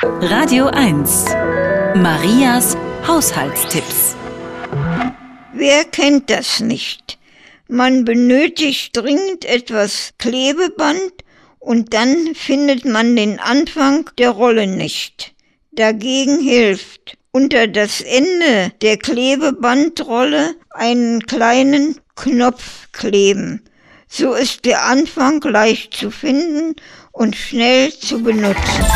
Radio 1. Marias Haushaltstipps. Wer kennt das nicht? Man benötigt dringend etwas Klebeband und dann findet man den Anfang der Rolle nicht. Dagegen hilft unter das Ende der Klebebandrolle einen kleinen Knopf kleben. So ist der Anfang leicht zu finden und schnell zu benutzen.